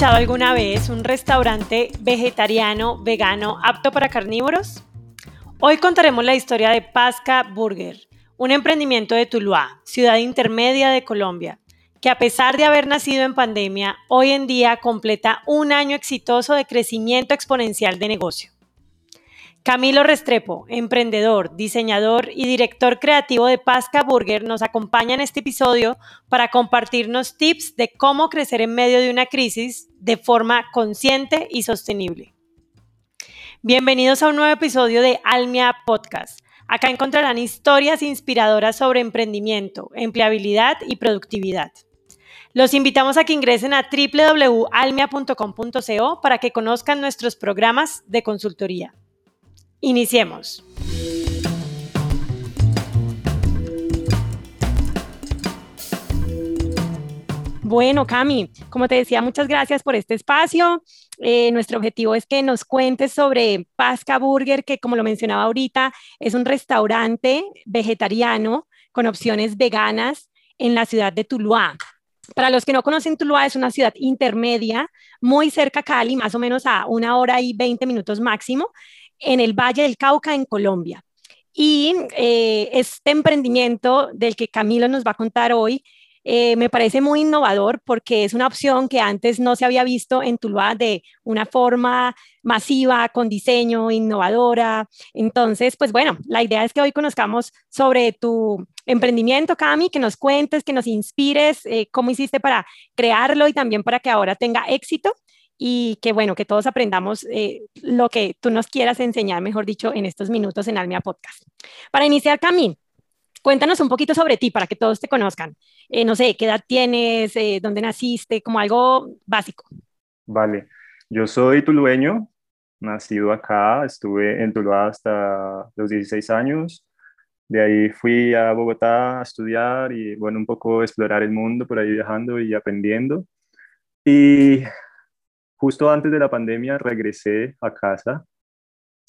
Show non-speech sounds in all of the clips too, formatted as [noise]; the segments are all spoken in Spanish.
¿Han escuchado alguna vez un restaurante vegetariano, vegano, apto para carnívoros? Hoy contaremos la historia de Pasca Burger, un emprendimiento de Tuluá, ciudad intermedia de Colombia, que a pesar de haber nacido en pandemia, hoy en día completa un año exitoso de crecimiento exponencial de negocio. Camilo Restrepo, emprendedor, diseñador y director creativo de Pasca Burger, nos acompaña en este episodio para compartirnos tips de cómo crecer en medio de una crisis de forma consciente y sostenible. Bienvenidos a un nuevo episodio de Almia Podcast. Acá encontrarán historias inspiradoras sobre emprendimiento, empleabilidad y productividad. Los invitamos a que ingresen a www.almia.com.co para que conozcan nuestros programas de consultoría. Iniciemos. Bueno, Cami, como te decía, muchas gracias por este espacio. Eh, nuestro objetivo es que nos cuentes sobre Pasca Burger, que como lo mencionaba ahorita, es un restaurante vegetariano con opciones veganas en la ciudad de Tuluá. Para los que no conocen, Tuluá es una ciudad intermedia, muy cerca a Cali, más o menos a una hora y 20 minutos máximo, en el Valle del Cauca, en Colombia. Y eh, este emprendimiento del que Camilo nos va a contar hoy eh, me parece muy innovador porque es una opción que antes no se había visto en Tuluá de una forma masiva, con diseño, innovadora. Entonces, pues bueno, la idea es que hoy conozcamos sobre tu emprendimiento, Cami, que nos cuentes, que nos inspires, eh, cómo hiciste para crearlo y también para que ahora tenga éxito y que bueno, que todos aprendamos eh, lo que tú nos quieras enseñar, mejor dicho, en estos minutos en Almia Podcast. Para iniciar, Cami, cuéntanos un poquito sobre ti para que todos te conozcan. Eh, no sé, qué edad tienes, eh, dónde naciste, como algo básico. Vale, yo soy tulueño, nacido acá, estuve en Tuluá hasta los 16 años. De ahí fui a Bogotá a estudiar y, bueno, un poco explorar el mundo por ahí viajando y aprendiendo. Y justo antes de la pandemia regresé a casa,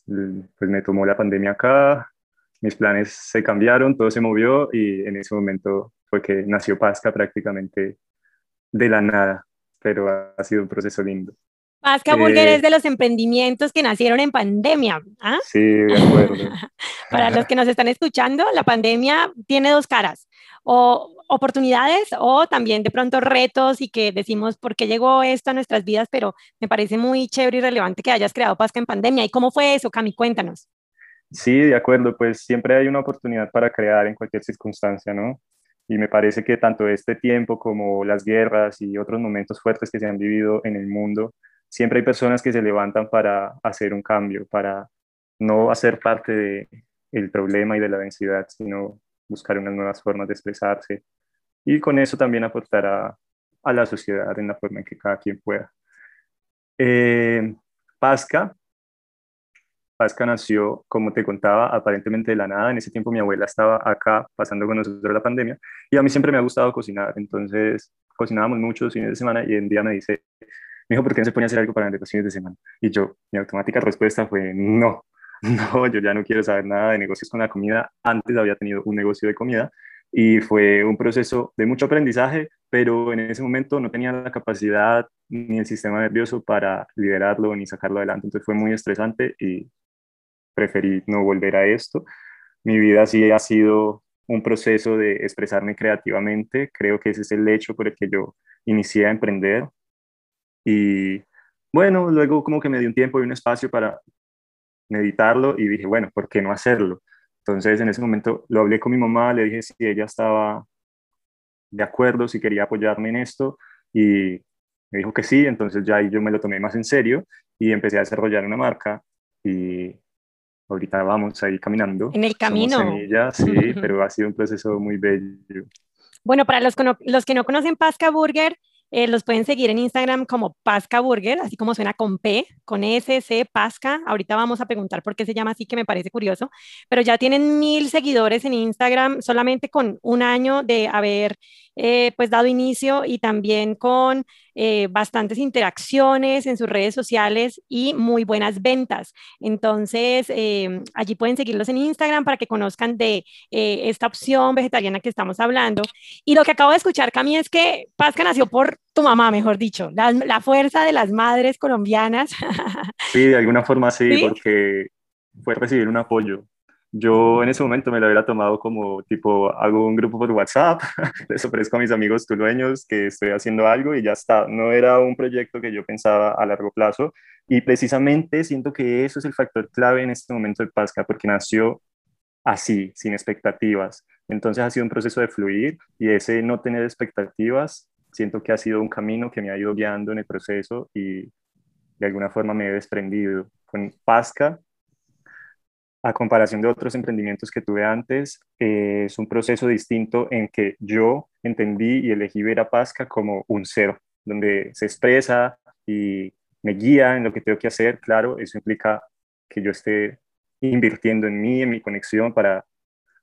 pues me tomó la pandemia acá, mis planes se cambiaron, todo se movió y en ese momento fue que nació Pasca prácticamente de la nada, pero ha, sido un proceso lindo. Burger eh, es de los emprendimientos que nacieron en pandemia. ¿ah? Sí, de acuerdo. [laughs] Para los que nos están escuchando, la pandemia tiene dos caras. O oportunidades o también de pronto retos y que decimos por qué llegó esto a nuestras vidas, pero me parece muy chévere y relevante que hayas creado Pasca en pandemia. ¿Y cómo fue eso, Cami? Cuéntanos. Sí, de acuerdo, pues siempre hay una oportunidad para crear en cualquier circunstancia, ¿no? Y me parece que tanto este tiempo como las guerras y otros momentos fuertes que se han vivido en el mundo, siempre hay personas que se levantan para hacer un cambio, para no hacer parte del el problema y de la densidad, sino buscar unas nuevas formas de expresarse, y con eso también aportar a, la sociedad en la forma en que cada quien pueda. Eh, Pasca. Pasca nació, como te contaba, aparentemente de la nada. En ese tiempo mi abuela estaba acá pasando con nosotros la pandemia y a mí siempre me ha gustado cocinar. Entonces cocinábamos muchos fines de semana y un día me dice, me dijo, ¿por qué no se pone a hacer algo para los fines de semana? Y yo, mi automática respuesta fue, no, [laughs] no, yo ya no quiero saber nada de negocios con la comida. Antes había tenido un negocio de comida y fue un proceso de mucho aprendizaje, pero en ese momento no tenía la capacidad ni el sistema nervioso para liderarlo ni sacarlo adelante. Entonces fue muy estresante y preferí no volver a esto. Mi vida sí ha sido un proceso de expresarme creativamente. Creo que ese es el hecho por el que yo inicié a emprender. Y bueno, luego como que me di un tiempo y un espacio para meditarlo y dije, bueno, ¿por qué no hacerlo? Entonces en ese momento lo hablé con mi mamá, le dije si ella estaba de acuerdo, si quería apoyarme en esto y me dijo que sí, entonces ya ahí yo me lo tomé más en serio y empecé a desarrollar una marca y ahorita vamos ahí caminando. En el camino. sí, [laughs] pero ha sido un proceso muy bello. Bueno, para los, los que no conocen Pasca Burger, eh, los pueden seguir en Instagram como Pasca Burger, así como suena con P, con S, C, Pasca. Ahorita vamos a preguntar por qué se llama así, que me parece curioso. Pero ya tienen mil seguidores en Instagram solamente con un año de haber eh, pues dado inicio y también con eh, bastantes interacciones en sus redes sociales y muy buenas ventas. Entonces, eh, allí pueden seguirlos en Instagram para que conozcan de eh, esta opción vegetariana que estamos hablando. Y lo que acabo de escuchar, Cami, es que Pasca nació por tu mamá, mejor dicho, la, fuerza de las madres colombianas. Sí, de alguna forma sí, [laughs] porque fue recibir un apoyo yo en ese momento me lo hubiera tomado como tipo, hago un grupo por WhatsApp, [laughs] les ofrezco a mis amigos tulueños que estoy haciendo algo y ya está. No era un proyecto que yo pensaba a largo plazo y precisamente siento que eso es el factor clave en este momento de Pasca porque nació así, sin expectativas. Entonces ha sido un proceso de fluir y ese no tener expectativas, siento que ha sido un camino que me ha ido guiando en el proceso y de alguna forma me he desprendido. Con Pasca a comparación de otros emprendimientos que tuve antes, eh, es un proceso distinto en que yo entendí y elegí ver a Pasca como un cero, donde se expresa y me guía en lo que tengo que hacer. Claro, eso implica que yo esté invirtiendo en mí, en mi conexión para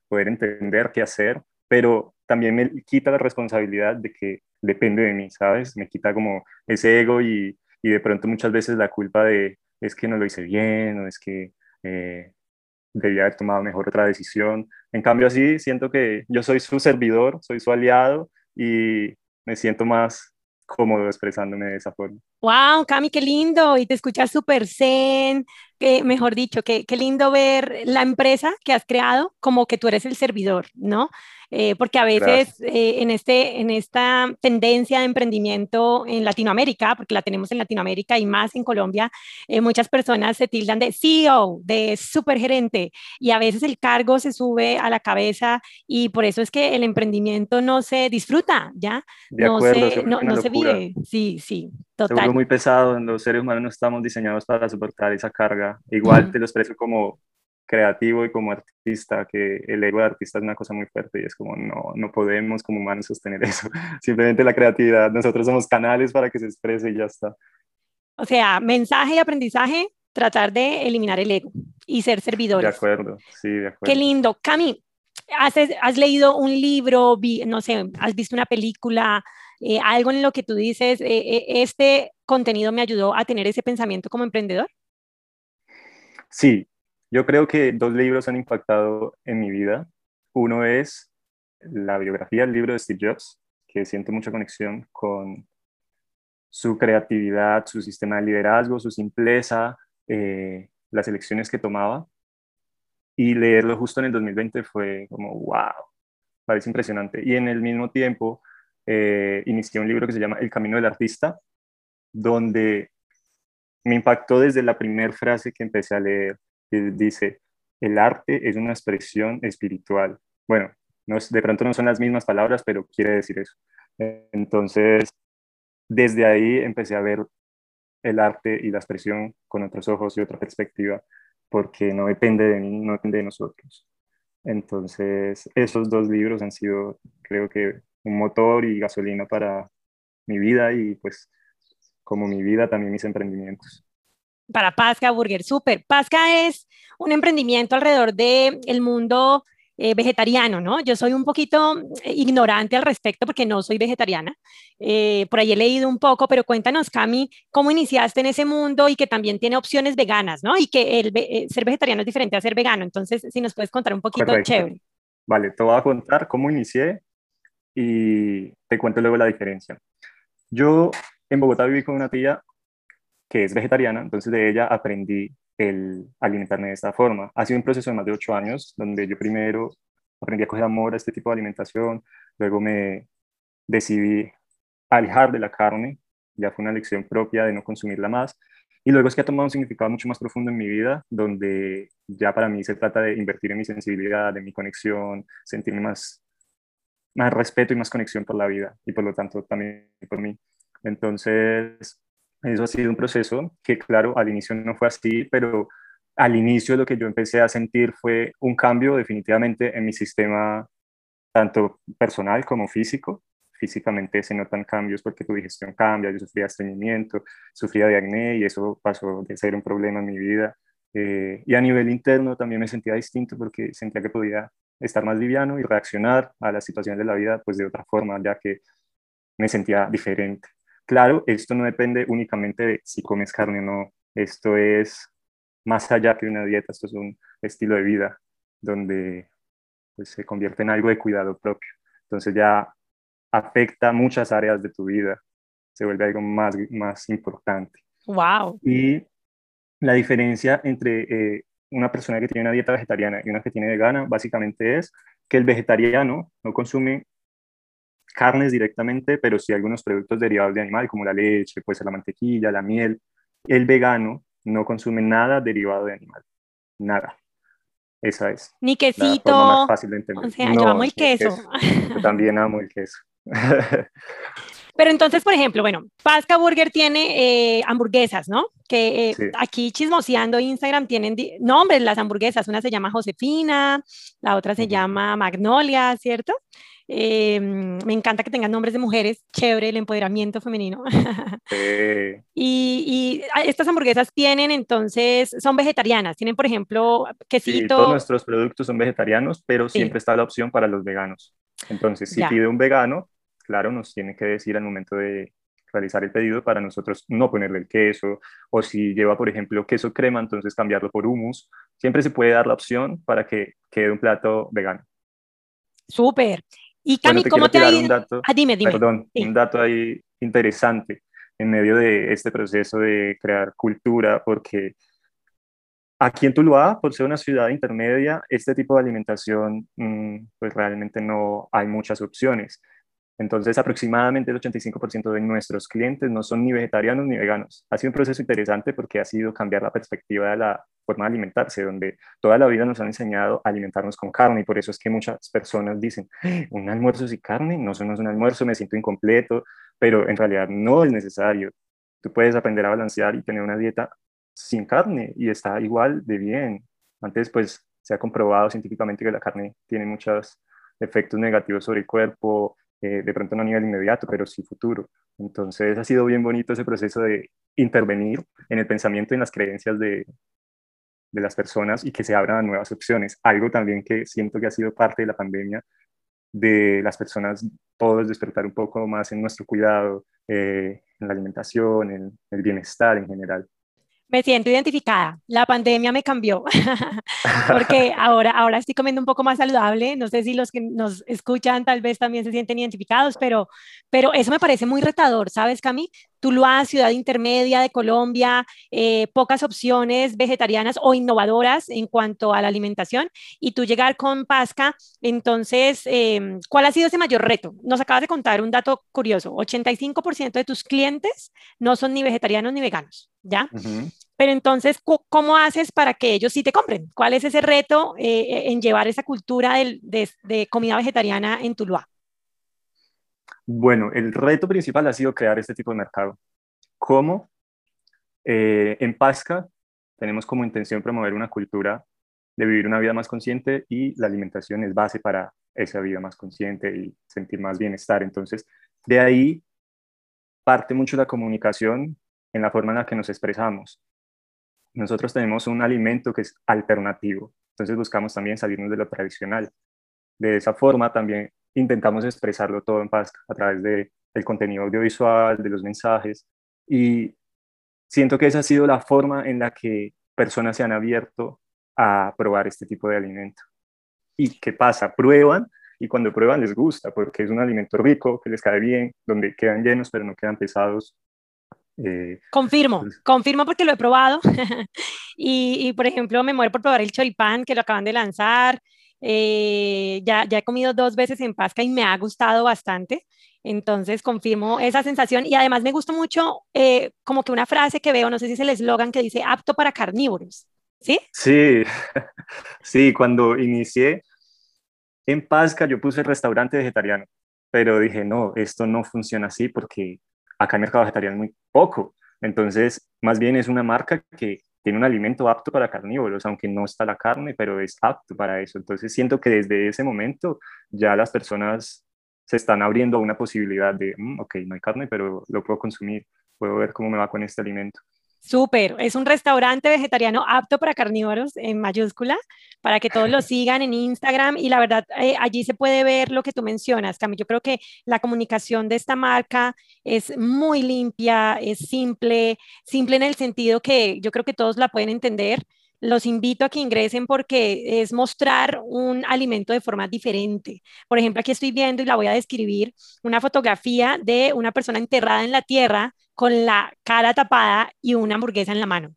poder entender qué hacer, pero también me quita la responsabilidad de que depende de mí, ¿sabes? Me quita como ese ego y, y de pronto muchas veces la culpa de es que no lo hice bien o es que eh, debía haber tomado mejor otra decisión. En cambio, así siento que yo soy su servidor, soy su aliado y me siento más cómodo expresándome de esa forma. Wow, Cami, qué lindo. Y te escuchas súper zen, que, mejor dicho, qué, qué lindo ver la empresa que has creado como que tú eres el servidor, ¿no? Eh, porque a veces eh, en, este, en esta tendencia de emprendimiento en Latinoamérica, porque la tenemos en Latinoamérica y más en Colombia, eh, muchas personas se tildan de CEO, de supergerente, y a veces el cargo se sube a la cabeza y por eso es que el emprendimiento no se disfruta, ¿ya? no, se, no, no se vive. Sí, sí, total. Se muy pesado, los seres humanos no estamos diseñados para soportar esa carga. Igual te lo expreso como creativo y como artista, que el ego de artista es una cosa muy fuerte y es como no, no podemos como humanos sostener [laughs] eso. Simplemente la creatividad, nosotros somos canales para que se exprese y ya está. O sea, mensaje y aprendizaje, tratar de eliminar el ego y ser servidores. De acuerdo, sí, de acuerdo. Qué lindo. Cami, ¿has, has leído un libro, no sé, has visto una película, eh, algo en lo que tú dices, eh, eh, este contenido me ayudó a tener ese pensamiento como emprendedor? Sí, yo creo que dos libros han impactado en mi vida. Uno es la biografía, el libro de Steve Jobs, que siento mucha conexión con su creatividad, su sistema de liderazgo, su simpleza, eh, las elecciones que tomaba. Y leerlo justo en el 2020 fue como, wow, parece impresionante. Y en el mismo tiempo eh, inicié un libro que se llama El Camino del Artista, donde me impactó desde la primera frase que empecé a leer dice, el arte es una expresión espiritual. Bueno, no es, de pronto no son las mismas palabras, pero quiere decir eso. Entonces, desde ahí empecé a ver el arte y la expresión con otros ojos y otra perspectiva, porque no depende de mí, no depende de nosotros. Entonces, esos dos libros han sido, creo que, un motor y gasolina para mi vida y pues como mi vida, también mis emprendimientos para Pasca Burger Super. Pasca es un emprendimiento alrededor del el mundo eh, vegetariano, ¿no? Yo soy un poquito eh, ignorante al respecto porque no soy vegetariana. Eh, por ahí he leído un poco, pero cuéntanos, Cami, cómo iniciaste en ese mundo y que también tiene opciones veganas, ¿no? Y que el ser vegetariano es diferente a ser vegano. Entonces, si nos puedes contar un poquito, chévere. Vale, te voy a contar cómo inicié y te cuento luego la diferencia. Yo en Bogotá viví con una tía que es vegetariana, entonces de ella aprendí el alimentarme de esta forma. Ha sido un proceso de más de ocho años, donde yo primero aprendí a coger amor a este tipo de alimentación, luego me decidí alejar de la carne, ya fue una lección propia de no consumirla más, y luego es que ha tomado un significado mucho más profundo en mi vida, donde ya para mí se trata de invertir en mi sensibilidad, en mi conexión, sentirme más, más respeto y más conexión por la vida, y por lo tanto también por mí. Entonces, eso ha sido un proceso que, claro, al inicio no fue así, pero al inicio lo que yo empecé a sentir fue un cambio definitivamente en mi sistema, tanto personal como físico. Físicamente se notan cambios porque tu digestión cambia, yo sufría estreñimiento, sufría de acné y eso pasó de ser un problema en mi vida. Eh, y a nivel interno también me sentía distinto porque sentía que podía estar más liviano y reaccionar a las situaciones de la vida pues de otra forma, ya que me sentía diferente. claro, esto no depende únicamente de si comes carne o no, esto es más allá que una dieta, esto es un estilo de vida donde pues, se convierte en algo de cuidado propio. Entonces ya afecta muchas áreas de tu vida, se vuelve algo más, más importante. Wow. Y la diferencia entre eh, una persona que tiene una dieta vegetariana y una que tiene vegana básicamente es que el vegetariano no consume carnes directamente, pero sí algunos productos derivados de animal, como la leche, pues la mantequilla, la miel. El vegano no consume nada derivado de animal, nada. Esa es. Ni quesito. La más fácil de entender. O sea, yo amo el queso. Yo también amo el queso. [laughs] Pero entonces, por ejemplo, bueno, Pasca Burger tiene eh, hamburguesas, ¿no? Que eh, aquí chismoseando Instagram tienen nombres las hamburguesas. Una se llama Josefina, la otra se llama Magnolia, ¿cierto? Em, me encanta que tengan nombres de mujeres, chévere el empoderamiento femenino. [laughs] y, ah, estas hamburguesas tienen entonces, son vegetarianas, tienen por ejemplo quesito. Sí, todos nuestros productos son vegetarianos, pero siempre está la opción para los veganos. Entonces, si pide un vegano, claro, nos tiene que decir al momento de realizar el pedido para nosotros no ponerle el queso, o si lleva, por ejemplo, queso crema, entonces cambiarlo por hummus. Siempre se puede dar la opción para que quede un plato vegano. Súper. Y Cami, ¿cómo te ha ido? Un dato, ah, dime, dime. Perdón, un dato ahí interesante en medio de este proceso de crear cultura, porque aquí en Tuluá, por ser una ciudad intermedia, este tipo de alimentación, mm, pues realmente no hay muchas opciones. Entonces, aproximadamente el 85% de nuestros clientes no son ni vegetarianos ni veganos. Ha sido un proceso interesante porque ha sido cambiar la perspectiva de la forma de alimentarse, donde toda la vida nos han enseñado a alimentarnos con carne y por eso es que muchas personas dicen, un almuerzo sin carne, no, eso no es un almuerzo, me siento incompleto, pero en realidad no es necesario. Tú puedes aprender a balancear y tener una dieta sin carne y está igual de bien. Antes, pues, se ha comprobado científicamente que la carne tiene muchos efectos negativos sobre el cuerpo, eh, de pronto no a nivel inmediato, pero sí futuro. Entonces ha sido bien bonito ese proceso de intervenir en el pensamiento y en las creencias de, de las personas y que se abran nuevas opciones. Algo también que siento que ha sido parte de la pandemia, de las personas todos despertar un poco más en nuestro cuidado, eh, en la alimentación, en el bienestar en general. Me siento identificada. La pandemia me cambió [laughs] porque ahora, ahora estoy comiendo un poco más saludable. No sé si los que nos escuchan tal vez también se sienten identificados, pero, pero eso me parece muy retador, ¿sabes, Cami? Tuluá, ciudad intermedia de Colombia, eh, pocas opciones vegetarianas o innovadoras en cuanto a la alimentación, y tú llegar con Pasca, entonces, em, ¿cuál ha sido ese mayor reto? Nos acabas de contar un dato curioso, 85% de tus clientes no son ni vegetarianos ni veganos, ¿ya? Pero entonces, ¿cómo haces para que ellos sí te compren? ¿Cuál es ese reto eh, en llevar esa cultura de, de comida vegetariana en Tuluá? Bueno, el reto principal ha sido crear este tipo de mercado. ¿Cómo? Eh, en Pasca tenemos como intención promover una cultura de vivir una vida más consciente y la alimentación es base para esa vida más consciente y sentir más bienestar. Entonces, de ahí parte mucho la comunicación en la forma en la que nos expresamos. Nosotros tenemos un alimento que es alternativo, entonces buscamos también salirnos de lo tradicional. De esa forma también intentamos expresarlo todo en paz a través de el contenido audiovisual, de los mensajes y siento que esa ha sido la forma en la que personas se han abierto a probar este tipo de alimento. ¿Y qué pasa? Prueban y cuando prueban les gusta porque es un alimento rico, que les cae bien, donde quedan llenos pero no quedan pesados. Eh, confirmo, pues confirmo porque lo he probado. [laughs] y, y, por ejemplo, me muero por probar el choripán que lo acaban de lanzar. Eh, ya, ya he comido dos veces en Pasca y me ha gustado bastante. Entonces confirmo esa sensación y además me gusta mucho eh, como que una frase que veo, no sé si es el eslogan que dice apto para carnívoros. ¿Sí? Sí, [laughs] sí, cuando inicié en Pasca yo puse el restaurante vegetariano, pero dije, no, esto no funciona así porque acá en mercado vegetariano es muy poco. Entonces, más bien es una marca que tiene un alimento apto para carnívoros, aunque no está la carne, pero es apto para eso. Entonces siento que desde ese momento ya las personas se están abriendo a una posibilidad de, mm, ok, no hay carne, pero lo puedo consumir, puedo ver cómo me va con este alimento. Súper, es un restaurante vegetariano apto para carnívoros en mayúscula, para que todos lo [laughs] sigan en Instagram y la verdad eh, allí se puede ver lo que tú mencionas, Cami. Yo creo que la comunicación de esta marca es muy limpia, es simple, simple en el sentido que yo creo que todos la pueden entender los invito a que ingresen porque es mostrar un alimento de forma diferente. Por ejemplo, aquí estoy viendo y la voy a describir una fotografía de una persona enterrada en la tierra con la cara tapada y una hamburguesa en la mano.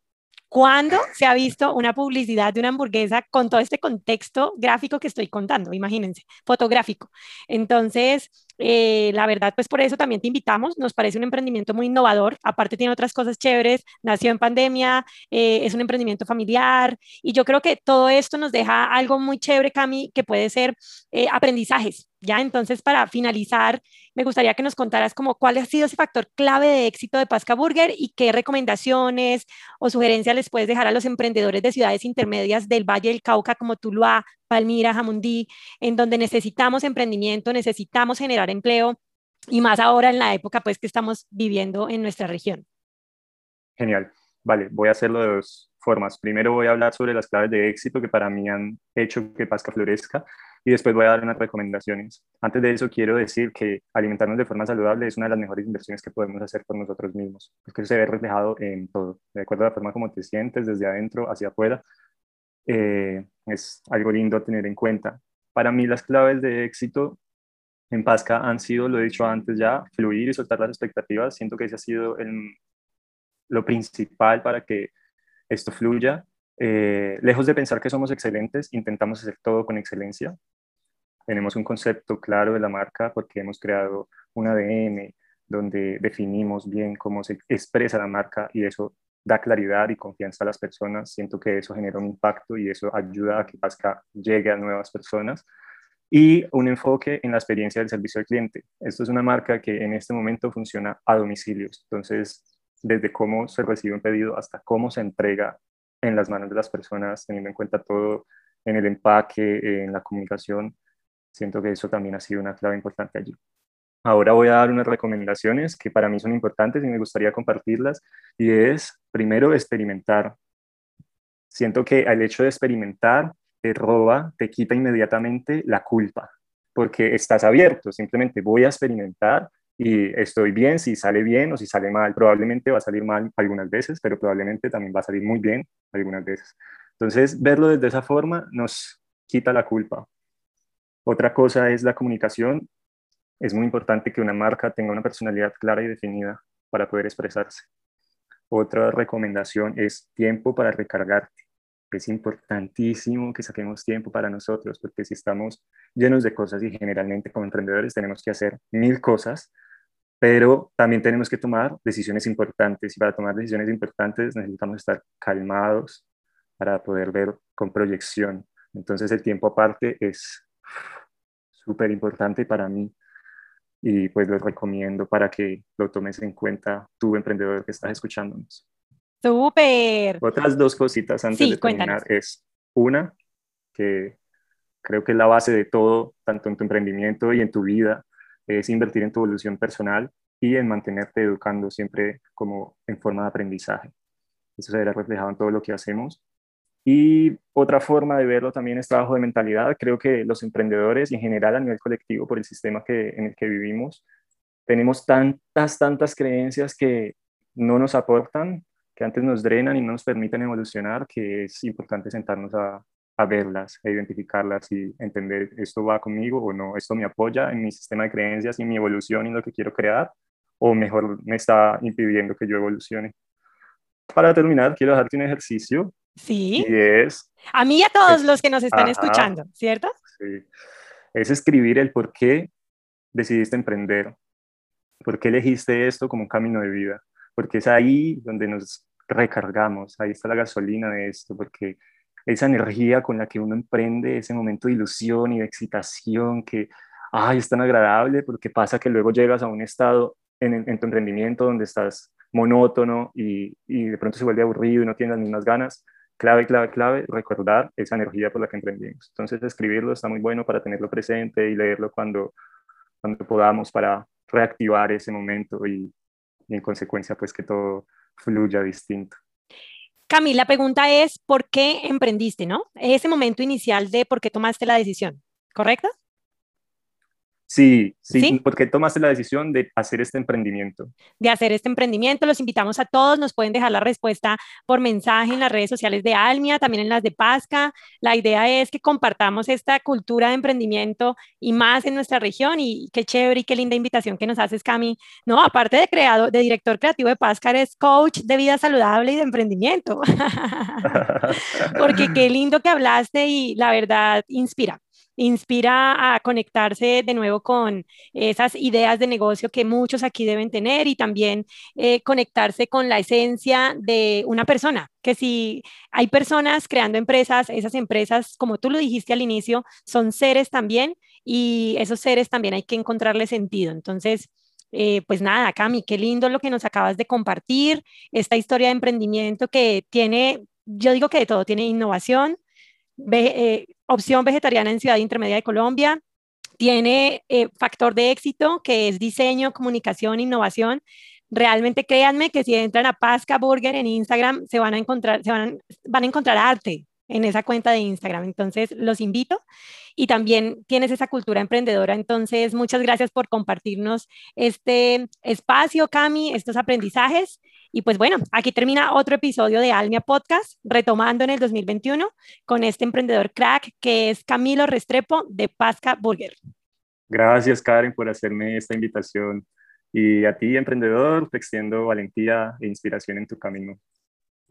¿Cuándo se ha visto una publicidad de una hamburguesa con todo este contexto gráfico que estoy contando? Imagínense, fotográfico. Entonces, eh, la verdad, pues por eso también te invitamos. Nos parece un emprendimiento muy innovador. Aparte tiene otras cosas chéveres. Nació en pandemia, eh, es un emprendimiento familiar y yo creo que todo esto nos deja algo muy chévere, Cami, que puede ser eh, aprendizajes. Ya, entonces para finalizar, me gustaría que nos contaras como cuál ha sido ese factor clave de éxito de Pasca Burger y qué recomendaciones o sugerencias les puedes dejar a los emprendedores de ciudades intermedias del Valle del Cauca como Tuluá, Palmira, Jamundí, en donde necesitamos emprendimiento, necesitamos generar empleo y más ahora en la época pues que estamos viviendo en nuestra región. Genial. Vale, voy a hacerlo de dos formas. Primero voy a hablar sobre las claves de éxito que para mí han hecho que Pasca florezca y después voy a dar unas recomendaciones. Antes de eso quiero decir que alimentarnos de forma saludable es una de las mejores inversiones que podemos hacer por nosotros mismos, porque se ve reflejado en todo, de acuerdo a la forma como te sientes desde adentro hacia afuera. Eh, es algo lindo a tener en cuenta. Para mí las claves de éxito en Pasca han sido, lo he dicho antes ya, fluir y soltar las expectativas. Siento que ese ha sido el, lo principal para que esto fluya. Eh, lejos de pensar que somos excelentes, intentamos hacer todo con excelencia. Tenemos un concepto claro de la marca porque hemos creado un ADN donde definimos bien cómo se expresa la marca y eso da claridad y confianza a las personas. Siento que eso genera un impacto y eso ayuda a que Pasca llegue a nuevas personas. Y un enfoque en la experiencia del servicio al cliente. Esto es una marca que en este momento funciona a domicilios. Entonces, desde cómo se recibe un pedido hasta cómo se entrega en las manos de las personas, teniendo en cuenta todo en el empaque, en la comunicación. Siento que eso también ha sido una clave importante allí. Ahora voy a dar unas recomendaciones que para mí son importantes y me gustaría compartirlas. Y es, primero, experimentar. Siento que el hecho de experimentar te roba, te quita inmediatamente la culpa, porque estás abierto. Simplemente voy a experimentar y estoy bien si sale bien o si sale mal. Probablemente va a salir mal algunas veces, pero probablemente también va a salir muy bien algunas veces. Entonces, verlo desde esa forma nos quita la culpa. Otra cosa es la comunicación es muy importante que una marca tenga una personalidad clara y definida para poder expresarse. Otra recomendación es tiempo para recargarte. Es importantísimo que saquemos tiempo para nosotros, porque si estamos llenos de cosas y generalmente como emprendedores tenemos que hacer mil cosas, pero también tenemos que tomar decisiones importantes y para tomar decisiones importantes necesitamos estar calmados para poder ver con proyección. Entonces el tiempo aparte es súper importante para mí y pues lo recomiendo para que lo tomes en cuenta tu emprendedor que estás escuchándonos. Súper. Otras dos cositas antes de terminar es una que creo que es la base de todo, tanto en tu emprendimiento y en tu vida, es invertir en tu evolución personal y en mantenerte educando siempre como en forma de aprendizaje. Eso se verá reflejado en todo lo que hacemos y otra forma de verlo también es trabajo de mentalidad. Creo que los emprendedores y en general a nivel colectivo por el sistema que, en el que vivimos, tenemos tantas, tantas creencias que no nos aportan, que antes nos drenan y no nos permiten evolucionar, que es importante sentarnos a, a verlas, a identificarlas y entender esto va conmigo o no, esto me apoya en mi sistema de creencias y mi evolución y lo que quiero crear, o mejor me está impidiendo que yo evolucione. Para terminar, quiero dejarte un ejercicio Sí. Y es... A mí y a todos los que nos están escuchando, ¿cierto? Sí. Es escribir el por qué decidiste emprender, por qué elegiste esto como un camino de vida, porque es ahí donde nos recargamos, ahí está la gasolina de esto, porque esa energía con la que uno emprende, ese momento de ilusión y de excitación que, ay, es tan agradable, porque pasa que luego llegas a un estado en, en tu emprendimiento donde estás monótono y, y, de pronto se vuelve aburrido y no tienes las mismas ganas, clave, clave, clave, recordar esa energía por la que emprendimos. Entonces, escribirlo está muy bueno para tenerlo presente y leerlo cuando, cuando podamos para reactivar ese momento y, en consecuencia pues que todo fluya distinto. Camila, la pregunta es, ¿por qué emprendiste, no? Ese momento inicial de por qué tomaste la decisión, ¿correcto? Sí, sí, porque tomaste la decisión de hacer este emprendimiento. De hacer este emprendimiento, los invitamos a todos, nos pueden dejar la respuesta por mensaje en las redes sociales de Almia, también en las de Pasca. La idea es que compartamos esta cultura de emprendimiento y más en nuestra región y qué chévere y qué linda invitación que nos haces, Cami. No, aparte de creado, de director creativo de Pasca, eres coach de vida saludable y de emprendimiento. [laughs] [laughs] porque qué lindo que hablaste y la verdad inspira inspira a conectarse de nuevo con esas ideas de negocio que muchos aquí deben tener y también eh, conectarse con la esencia de una persona, que si hay personas creando empresas, esas empresas, como tú lo dijiste al inicio, son seres también y esos seres también hay que encontrarle sentido. Entonces, eh, pues nada, Cami, qué lindo lo que nos acabas de compartir, esta historia de emprendimiento que tiene, yo digo que de todo, tiene innovación, eh, opción vegetariana en Ciudad Intermedia de Colombia. Tiene eh, factor de éxito que es diseño, comunicación, innovación. Realmente créanme que si entran a Pasca Burger en Instagram se van a encontrar, se van a encontrar arte en esa cuenta de Instagram. Entonces los invito y también tienes esa cultura emprendedora. Entonces muchas gracias por compartirnos este espacio, Cami, estos aprendizajes y pues bueno, aquí termina otro episodio de Almia Podcast, retomando en el 2021 con este emprendedor crack que es Camilo Restrepo de Pasca Burger. Gracias, Karen, por hacerme esta invitación. Y a ti, emprendedor, te extiendo valentía e inspiración en tu camino.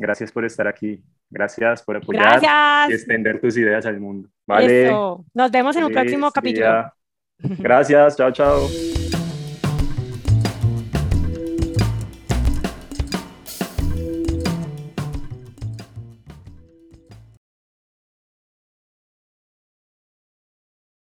Gracias por estar aquí. Gracias por apoyar y extender tus ideas al mundo. Vale. Nos vemos en un próximo capítulo. Gracias. Chao, chao.